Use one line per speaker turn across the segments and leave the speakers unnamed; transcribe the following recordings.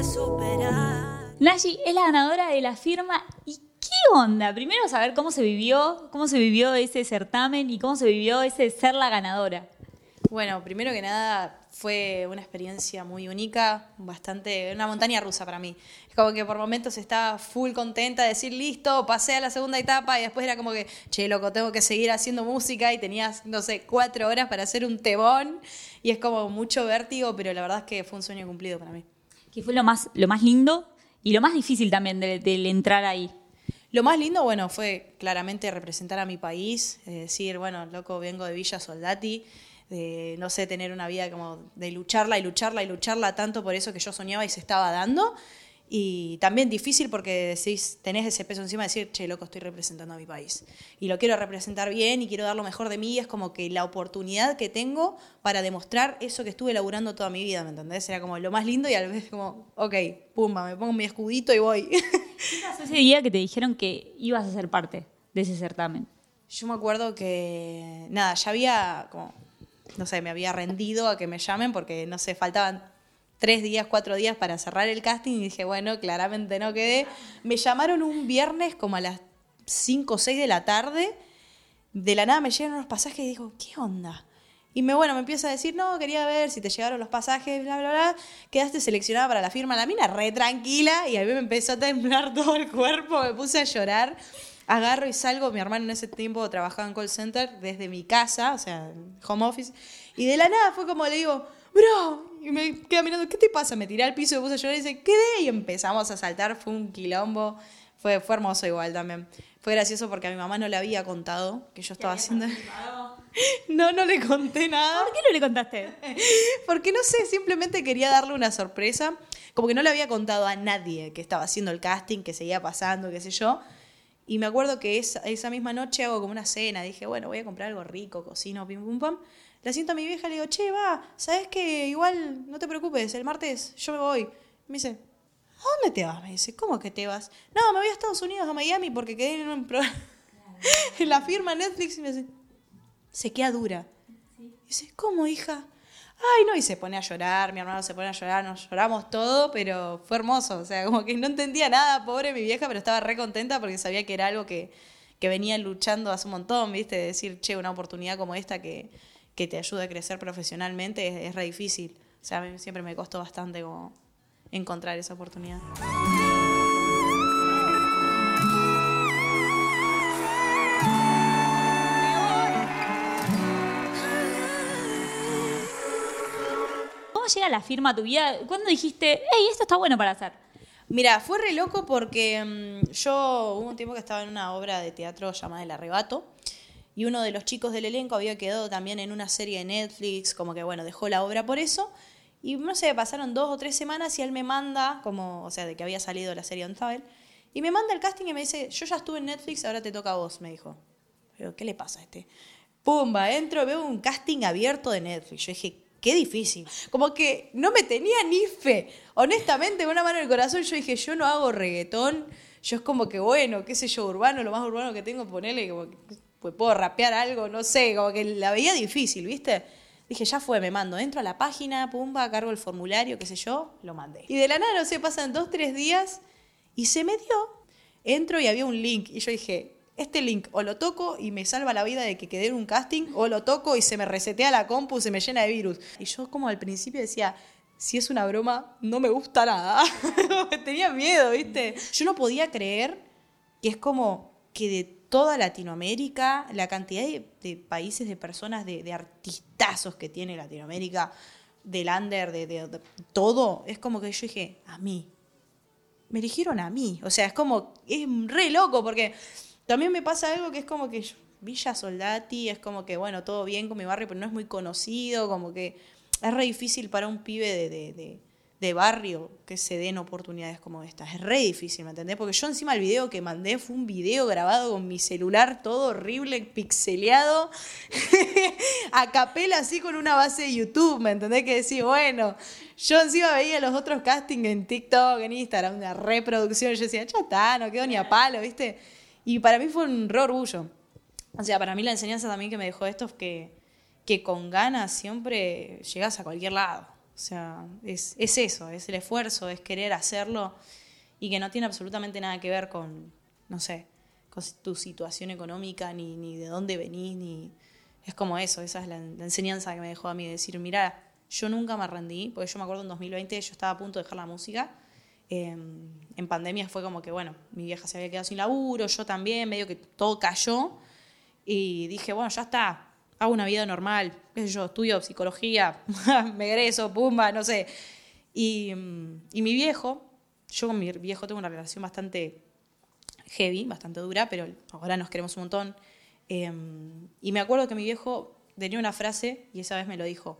que superar.
Nashi es la ganadora de la firma y ¿qué onda? Primero saber cómo se vivió, cómo se vivió ese certamen y cómo se vivió ese ser la ganadora.
Bueno, primero que nada fue una experiencia muy única, bastante, una montaña rusa para mí. Es como que por momentos estaba full contenta de decir, listo, pasé a la segunda etapa y después era como que, che, loco, tengo que seguir haciendo música y tenías, no sé, cuatro horas para hacer un tebón y es como mucho vértigo, pero la verdad es que fue un sueño cumplido para mí.
¿Qué fue lo más, lo más lindo y lo más difícil también del de, entrar ahí?
Lo más lindo, bueno, fue claramente representar a mi país, decir, bueno, loco, vengo de Villa Soldati de, no sé, tener una vida como de lucharla y lucharla y lucharla tanto por eso que yo soñaba y se estaba dando. Y también difícil porque decís, tenés ese peso encima de decir, che, loco, estoy representando a mi país. Y lo quiero representar bien y quiero dar lo mejor de mí. Es como que la oportunidad que tengo para demostrar eso que estuve laburando toda mi vida, ¿me entendés? Era como lo más lindo y a vez como, ok, pumba, me pongo mi escudito y voy.
¿Qué pasó ese día que te dijeron que ibas a ser parte de ese certamen?
Yo me acuerdo que, nada, ya había como no sé, me había rendido a que me llamen porque, no sé, faltaban tres días, cuatro días para cerrar el casting y dije, bueno, claramente no quedé. Me llamaron un viernes como a las cinco o seis de la tarde. De la nada me llegan unos pasajes y digo, ¿qué onda? Y me, bueno, me empieza a decir, no, quería ver si te llegaron los pasajes, bla, bla, bla. Quedaste seleccionada para la firma. La mina re tranquila y a mí me empezó a temblar todo el cuerpo, me puse a llorar agarro y salgo, mi hermano en ese tiempo trabajaba en call center desde mi casa, o sea, home office, y de la nada fue como le digo, bro, y me queda mirando, ¿qué te pasa? Me tiré al piso y me puse a llorar y dice, quedé, y empezamos a saltar, fue un quilombo, fue, fue hermoso igual también. Fue gracioso porque a mi mamá no le había contado que yo estaba haciendo... No, no le conté nada.
¿Por qué no le contaste?
Porque no sé, simplemente quería darle una sorpresa. Como que no le había contado a nadie que estaba haciendo el casting, que seguía pasando, qué sé yo. Y me acuerdo que esa, esa misma noche hago como una cena. Dije, bueno, voy a comprar algo rico, cocino, pim, pum, pum. La siento a mi vieja y le digo, che, va, ¿sabes qué? Igual, no te preocupes, el martes yo me voy. Me dice, ¿a dónde te vas? Me dice, ¿cómo que te vas? No, me voy a Estados Unidos, a Miami, porque quedé en un programa, en la firma Netflix. Y me dice, se queda dura. dice, ¿cómo, hija? ay, no, y se pone a llorar, mi hermano se pone a llorar, nos lloramos todo, pero fue hermoso, o sea, como que no entendía nada, pobre mi vieja, pero estaba re contenta porque sabía que era algo que, que venía luchando hace un montón, ¿viste? De decir, che, una oportunidad como esta que, que te ayuda a crecer profesionalmente es, es re difícil. O sea, a mí siempre me costó bastante como encontrar esa oportunidad.
llega la firma a tu vida? ¿Cuándo dijiste, hey, esto está bueno para hacer?
Mira, fue re loco porque mm, yo hubo un tiempo que estaba en una obra de teatro llamada El Arrebato y uno de los chicos del elenco había quedado también en una serie de Netflix, como que bueno, dejó la obra por eso. Y no sé, pasaron dos o tres semanas y él me manda, como, o sea, de que había salido la serie On y me manda el casting y me dice, yo ya estuve en Netflix, ahora te toca a vos, me dijo. Pero, ¿qué le pasa a este? Pumba, entro, veo un casting abierto de Netflix. Yo dije, qué difícil. Como que no me tenía ni fe. Honestamente, con una mano en el corazón, yo dije, yo no hago reggaetón. Yo es como que, bueno, qué sé yo, urbano, lo más urbano que tengo, ponerle, como que pues, puedo rapear algo, no sé, como que la veía difícil, ¿viste? Dije, ya fue, me mando. Entro a la página, pumba, cargo el formulario, qué sé yo, lo mandé. Y de la nada, no sé, pasan dos, tres días y se me dio. Entro y había un link. Y yo dije, este link o lo toco y me salva la vida de que quede en un casting, o lo toco y se me resetea la compu, se me llena de virus. Y yo como al principio decía, si es una broma, no me gusta nada. Tenía miedo, ¿viste? Yo no podía creer que es como que de toda Latinoamérica, la cantidad de, países, de personas, de, artistazos que tiene Latinoamérica, del under, de, de, todo, es como que yo dije, a mí. Me eligieron a mí. O sea, es como, es re loco porque también me pasa algo que es como que Villa Soldati es como que, bueno, todo bien con mi barrio, pero no es muy conocido, como que es re difícil para un pibe de, de, barrio que se den oportunidades como estas. Es re difícil, ¿me entendés? Porque yo encima el video que mandé fue un video grabado con mi celular, todo horrible, pixeleado, a capela así con una base de YouTube, ¿me entendés? Que decía, bueno, yo encima veía los otros castings en TikTok, en Instagram, una reproducción, y yo decía, ya está, no quedo ni a palo, ¿viste? Y para mí fue un re orgullo. O sea, para mí la enseñanza también que me dejó esto es que, que con ganas siempre llegas a cualquier lado. O sea, es, es eso, es el esfuerzo, es querer hacerlo y que no tiene absolutamente nada que ver con, no sé, con tu situación económica, ni, ni de dónde venís, ni... Es como eso, esa es la, enseñanza que me dejó a mí, decir, mira, yo nunca me rendí, porque yo me acuerdo en 2020 yo estaba a punto de dejar la música. Em, en pandemia fue como que, bueno, mi vieja se había quedado sin laburo, yo también, medio que todo cayó. Y dije, bueno, ya está, hago una vida normal, qué sé yo, estudio psicología, me egreso, pumba, no sé. Y, y mi viejo, yo con mi viejo tengo una relación bastante heavy, bastante dura, pero ahora nos queremos un montón. Em, y me acuerdo que mi viejo tenía una frase, y esa vez me lo dijo,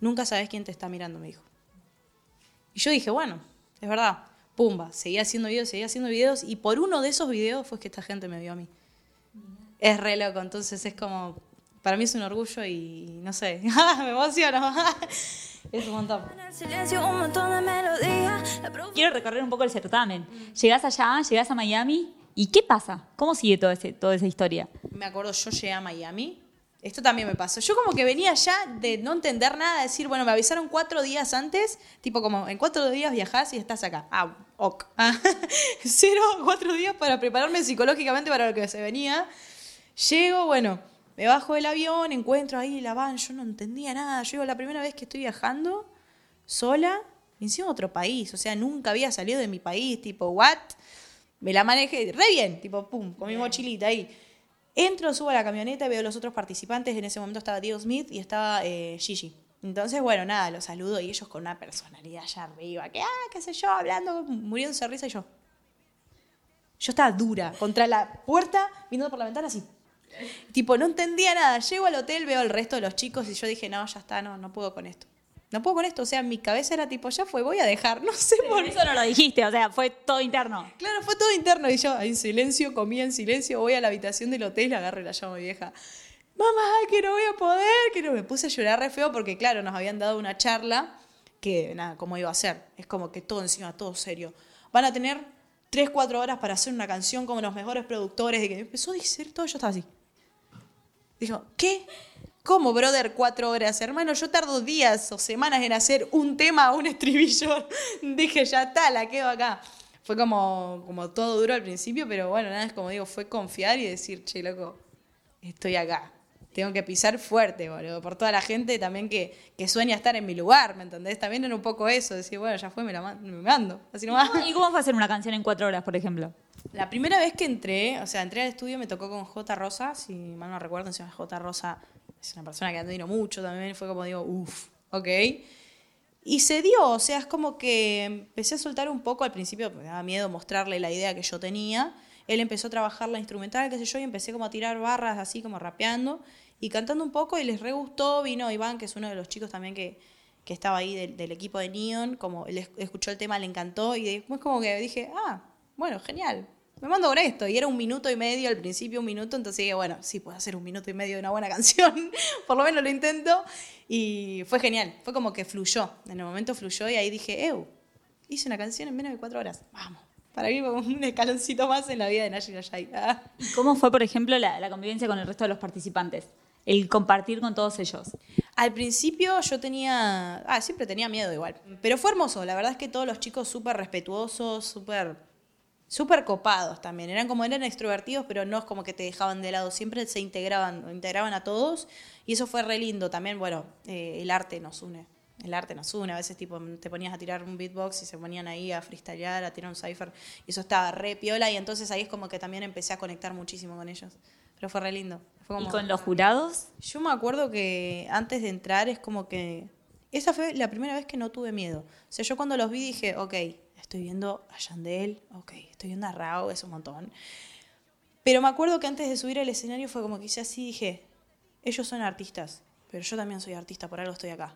Nunca sabes quién te está mirando, me dijo. Y yo dije, bueno, es verdad. Pumba, seguía haciendo videos, seguía haciendo videos. Y por uno de esos videos fue que esta gente me vio a mí. Es re loco, entonces es como. Para mí es un orgullo y no sé, me emociono. es un montón.
Quiero recorrer un poco el certamen. Llegás allá, llegás a Miami. ¿Y qué pasa? ¿Cómo sigue todo ese, toda esa historia?
Me acuerdo, yo llegué a Miami esto también me pasó. Yo como que venía ya de no entender nada, decir, bueno, me avisaron cuatro días antes, tipo como en cuatro días viajás y estás acá. Ah, ok. Ah, cero, cuatro días para prepararme psicológicamente para lo que se venía. Llego, bueno, me bajo del avión, encuentro ahí la van, yo no entendía nada. Llego la primera vez que estoy viajando sola, encima otro país, o sea, nunca había salido de mi país, tipo, what? Me la manejé re bien, tipo, pum, con mi mochilita ahí. Entro, subo a la camioneta y veo a los otros participantes. En ese momento estaba Diego Smith y estaba eh, Gigi. Entonces, bueno, nada, los saludo y ellos con una personalidad ya arriba, que, ah, qué sé yo, hablando, muriéndose de risa y yo. Yo estaba dura, contra la puerta, mirando por la ventana así. Tipo, no entendía nada. Llego al hotel, veo al resto de los chicos y yo dije, no, ya está, no, no puedo con esto no puedo con esto. O sea, mi cabeza era tipo, ya fue, voy a dejar, no sé por
Eso no lo dijiste, o sea, fue todo interno.
Claro, fue todo interno. Y yo, en silencio, comía en silencio, voy a la habitación del hotel, agarro y la llamo a mi vieja. Mamá, que no voy a poder, que no. Me puse a llorar re feo porque, claro, nos habían dado una charla que, nada, ¿cómo iba a ser? Es como que todo encima, todo serio. Van a tener tres, cuatro horas para hacer una canción como los mejores productores. De que empezó a decir todo, yo estaba así. Dijo, ¿qué? ¿Cómo, brother, cuatro horas? Hermano, yo tardo días o semanas en hacer un tema, un estribillo. Dije, ya está, la quedo acá. Fue como, como todo duro al principio, pero bueno, nada, es como digo, fue confiar y decir, che, loco, estoy acá. Tengo que pisar fuerte, boludo, por toda la gente también que, que sueña estar en mi lugar, ¿me entendés? También era un poco eso, decir, bueno, ya fue, me la me mando. Así nomás.
¿Y cómo fue hacer una canción en cuatro horas, por ejemplo?
La primera vez que entré, o sea, entré al estudio me tocó con J. Rosa, si mal no recuerdo, encima J. Rosa es una persona que admiro mucho también, fue como digo, uff, ok. Y se dio, o sea, es como que empecé a soltar un poco al principio, me daba miedo mostrarle la idea que yo tenía. Él empezó a trabajar la instrumental, qué sé yo, y empecé como a tirar barras así, como rapeando y cantando un poco, y les re gustó. Vino Iván, que es uno de los chicos también que, que estaba ahí del, del, equipo de Neon, como él escuchó el tema, le encantó, y después como que dije, ah, bueno, genial, me mando con esto. Y era un minuto y medio al principio, un minuto, entonces dije, bueno, sí, puedo hacer un minuto y medio de una buena canción, por lo menos lo intento. Y fue genial, fue como que fluyó, en el momento fluyó y ahí dije, eu, hice una canción en menos de cuatro horas, vamos. Para mí como un escaloncito más en la vida de. Ah.
¿Y cómo fue, por ejemplo, la, la convivencia con el resto de los participantes? el compartir con todos ellos?
Al principio yo tenía, ah, siempre tenía miedo igual, pero fue hermoso, la verdad es que todos los chicos súper respetuosos, súper súper copados también. Eran como eran extrovertidos, pero no es como que te dejaban de lado. Siempre se integraban, integraban a todos. Y eso fue re lindo. También, bueno, eh, el arte nos une. El arte nos une. A veces tipo te ponías a tirar un beatbox y se ponían ahí a freestylear, a tirar un cipher. Y eso estaba re piola. Y entonces ahí es como que también empecé a conectar muchísimo con ellos. Pero fue re lindo.
¿Y con los jurados?
Yo me acuerdo que antes de entrar es como que... Esa fue la primera vez que no tuve miedo. O sea, yo cuando los vi dije, ok, estoy viendo a Yandel, ok, estoy viendo a Rao, es un montón. Pero me acuerdo que antes de subir al escenario fue como que hice así, dije, ellos son artistas, pero yo también soy artista, por algo estoy acá.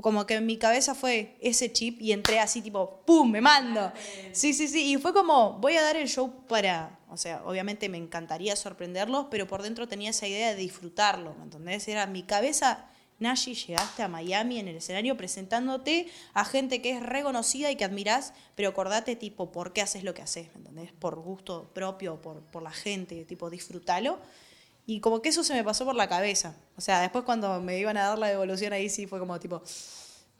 Como que en mi cabeza fue ese chip y entré así tipo, ¡pum! Me mando. Sí, sí, sí. Y fue como, voy a dar el show para, o sea, obviamente me encantaría sorprenderlos, pero por dentro tenía esa idea de disfrutarlo, ¿me entendés? Era mi cabeza Nashi, llegaste a Miami en el escenario presentándote a gente que es reconocida y que admirás, pero acordate, tipo, por qué haces lo que haces, ¿me entendés? Por gusto propio, por, por la gente, tipo, disfrútalo. Y como que eso se me pasó por la cabeza. O sea, después cuando me iban a dar la devolución ahí sí fue como tipo,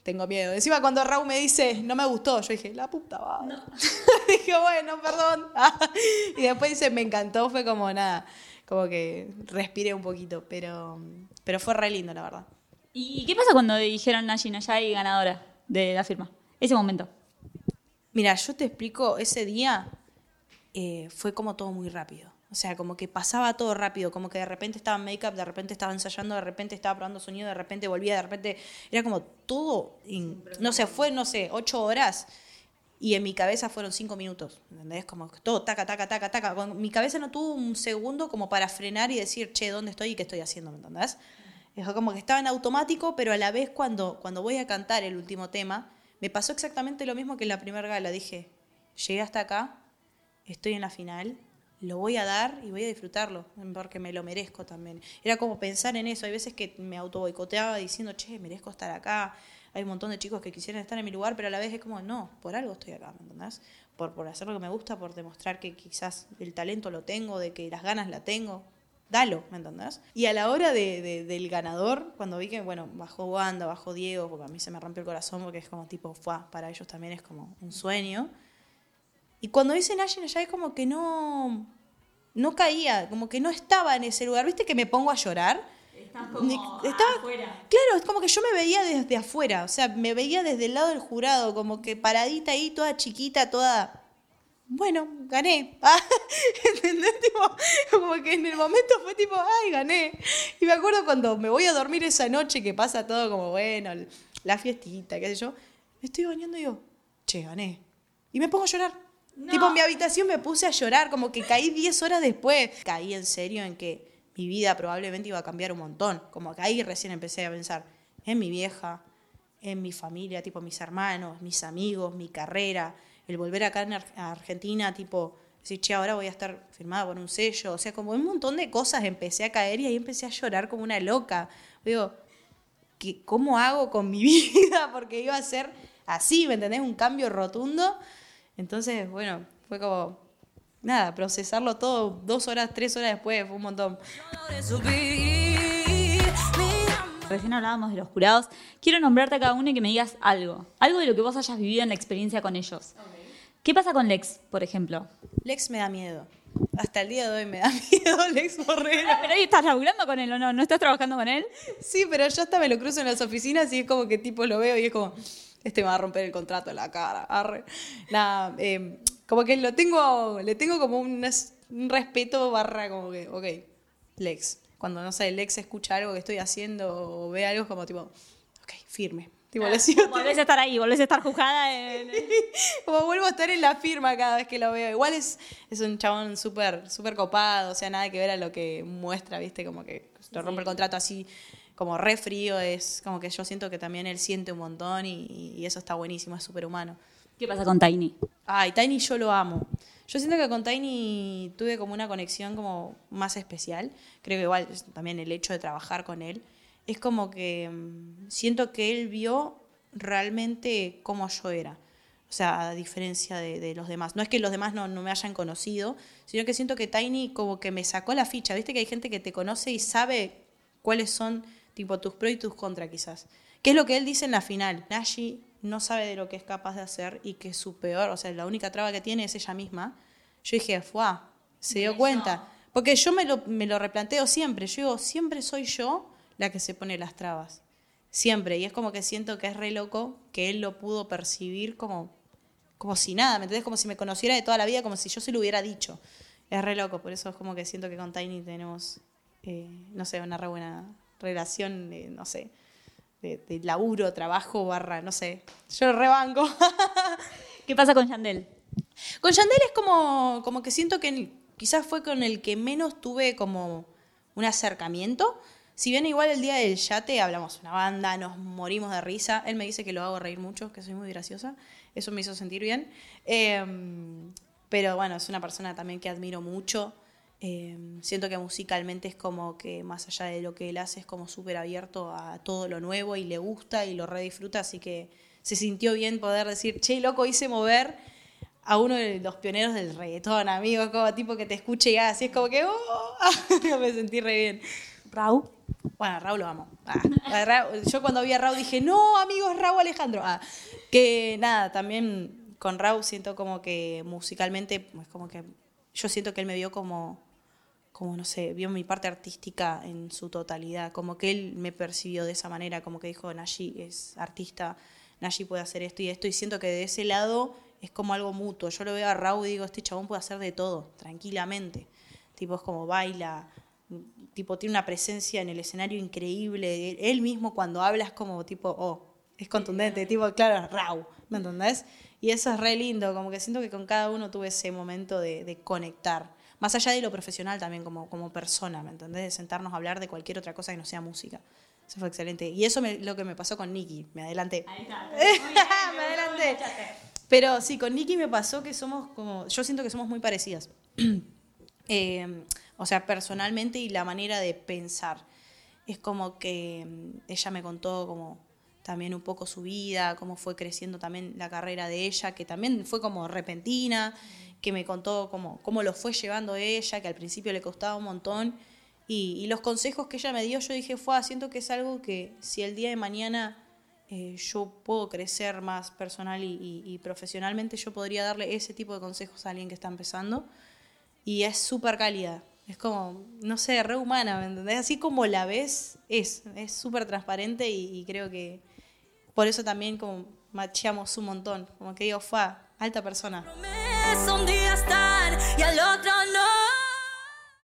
tengo miedo. Encima cuando Raúl me dice, no me gustó, yo dije, la puta va. dije, bueno, perdón. y después dice, me encantó, fue como nada, como que respiré un poquito, pero, pero fue re lindo, la verdad.
¿Y qué pasa cuando dijeron Nashi Nayai ganadora de la firma? Ese momento.
Mira, yo te explico, ese día eh, fue como todo muy rápido. O sea, como que pasaba todo rápido, como que de repente estaba en make-up, de repente estaba ensayando, de repente estaba probando sonido, de repente volvía, de repente era como todo, no sé, fue, no sé, ocho horas y en mi cabeza fueron cinco minutos, ¿entendés? Como todo, taca, taca, taca, taca. Mi cabeza no tuvo un segundo como para frenar y decir, che, ¿dónde estoy y qué estoy haciendo? ¿Me entendés? Es como que estaba en automático, pero a la vez cuando, cuando voy a cantar el último tema, me pasó exactamente lo mismo que en la primera gala. Dije, llegué hasta acá, estoy en la final, lo voy a dar y voy a disfrutarlo, porque me lo merezco también. Era como pensar en eso. Hay veces que me auto boicoteaba diciendo, che, merezco estar acá. Hay un montón de chicos que quisieran estar en mi lugar, pero a la vez es como, no, por algo estoy acá, ¿me entendés? Por, por hacer lo que me gusta, por demostrar que quizás el talento lo tengo, de que las ganas la tengo. Dalo, ¿me entendés? Y a la hora de, del ganador, cuando vi que, bueno, bajó Wanda, bajó Diego, porque a mí se me rompió el corazón, porque es como tipo, fue, para ellos también es como un sueño. Y cuando dicen Ashen ya es como que no, no caía, como que no estaba en ese lugar. ¿Viste que me pongo a llorar?
como
estaba,
afuera.
Claro, es como que yo me veía desde afuera, o sea, me veía desde el lado del jurado, como que paradita ahí, toda chiquita, toda... Bueno, gané. Ah, ¿Entendés? como que en el momento fue tipo, ay, gané. Y me acuerdo cuando me voy a dormir esa noche que pasa todo como, bueno, la fiestita, qué sé yo, me estoy bañando y digo, che, gané. Y me pongo a llorar. Tipo, en mi habitación me puse a llorar, como que caí 10 horas después. Caí en serio en que mi vida probablemente iba a cambiar un montón. Como que ahí recién empecé a pensar en mi vieja, en mi familia, tipo mis hermanos, mis amigos, mi carrera, el volver acá en Argentina, tipo, decir, che, ahora voy a estar firmada por un sello. O sea, como un montón de cosas empecé a caer y ahí empecé a llorar como una loca. Digo, ¿qué, ¿cómo hago con mi vida? Porque iba a ser así, ¿me entendés? Un cambio rotundo. Entonces, bueno, fue como, nada, procesarlo todo dos horas, tres horas después, fue un montón.
Recién hablábamos de los jurados. Quiero nombrarte a cada uno y que me digas algo. Algo de lo que vos hayas vivido en la experiencia con ellos. ¿Qué pasa con Lex, por ejemplo?
Lex me da miedo. Hasta el día de hoy me da miedo Lex Borrera.
Pero ahí estás laburando con él o no, ¿no estás trabajando con él?
Sí, pero yo hasta me lo cruzo en las oficinas y es como que tipo lo veo y es como, este me va a romper el contrato en la cara. Arre. Nada, eh, como que lo tengo, le tengo como un, respeto barra como que, ok, Lex. Cuando, no sé, Lex escucha algo que estoy haciendo o ve algo como tipo, ok, firme. Tipo,
volvés a estar ahí, volvés a estar juzgada.
como vuelvo a estar en la firma cada vez que lo veo. Igual es, es un chabón súper súper copado, o sea, nada que ver a lo que muestra, ¿viste? Como que lo rompe el contrato así como re frío, es como que yo siento que también él siente un montón y, eso está buenísimo, es súper humano.
¿Qué pasa con Tiny?
Ay, Tiny yo lo amo. Yo siento que con Tiny tuve como una conexión como más especial. Creo que igual también el hecho de trabajar con él. Es como que mm, siento que él vio realmente cómo yo era. O sea, a diferencia de, los demás. No es que los demás no, no, me hayan conocido, sino que siento que Tiny como que me sacó la ficha. Viste que hay gente que te conoce y sabe cuáles son tipo tus pros y tus contras quizás. ¿Qué es lo que él dice en la final? Nashi no sabe de lo que es capaz de hacer y que su peor, o sea, la única traba que tiene es ella misma. Yo dije, ¡fuá! Se dio cuenta. Porque yo me lo, me lo replanteo siempre. Yo digo, siempre soy yo la que se pone las trabas. Siempre. Y es como que siento que es re loco que él lo pudo percibir como, como si nada, ¿me entendés? Como si me conociera de toda la vida, como si yo se lo hubiera dicho. Es re loco, por eso es como que siento que con Tiny tenemos, eh, no sé, una re buena relación, no sé, de, laburo, trabajo, barra, no sé. Yo rebanco.
¿Qué pasa con Yandel?
Con Yandel es como, como que siento que quizás fue con el que menos tuve como un acercamiento. Si bien igual el día del yate hablamos una banda, nos morimos de risa, él me dice que lo hago reír mucho, que soy muy graciosa, eso me hizo sentir bien. Em, pero bueno, es una persona también que admiro mucho. Em, siento que musicalmente es como que más allá de lo que él hace es como súper abierto a todo lo nuevo y le gusta y lo redisfruta, así que se sintió bien poder decir, che, loco, hice mover a uno de los pioneros del reggaetón, amigos, como tipo que te escuche y así es como que, oh, me sentí re bien.
Raúl.
Bueno, Raúl lo amo. Ah, Raúl- yo cuando vi a Raúl dije, no, amigo, es Raúl Alejandro. Ah, que nada, también con Raúl siento como que musicalmente, es como que yo siento que él me vio como, como, no sé, vio mi parte artística en su totalidad, como que él me percibió de esa manera, como que dijo, Nashi es artista, Nashi puede hacer esto y esto, y siento que de ese lado es como algo mutuo. Yo lo veo a Raúl y digo, este chabón puede hacer de todo, tranquilamente. Tipo, es como baila, tipo, tiene una presencia en el escenario increíble. Él mismo cuando habla es como tipo, oh, es contundente, tipo, claro, Raúl, ¿me entendés? Y eso es re lindo, como que siento que con cada uno tuve ese momento de, de conectar. Más allá de lo profesional también como, como persona, ¿me entendés? De sentarnos a hablar de cualquier otra cosa que no sea música. Eso fue excelente. Y eso es lo que me pasó con Nicky. Me adelanté.
Ahí está.
me adelanté. Pero sí, con Nicky me pasó que somos como. Yo siento que somos muy parecidas. Eh, o sea, personalmente y la manera de pensar. Es como que mm, ella me contó como también un poco su vida, cómo fue creciendo también la carrera de ella, que también fue como repentina, que me contó cómo, cómo lo fue llevando ella, que al principio le costaba un montón. Y, los consejos que ella me dio, yo dije, fue, siento que es algo que si el día de mañana eh, yo puedo crecer más personal y, profesionalmente, yo podría darle ese tipo de consejos a alguien que está empezando. Y es súper cálida. Es como, no sé, re humana, ¿me entendés? Así como la ves, es. Es súper transparente y creo que por eso también como macheamos un montón. Como que digo, fue alta persona.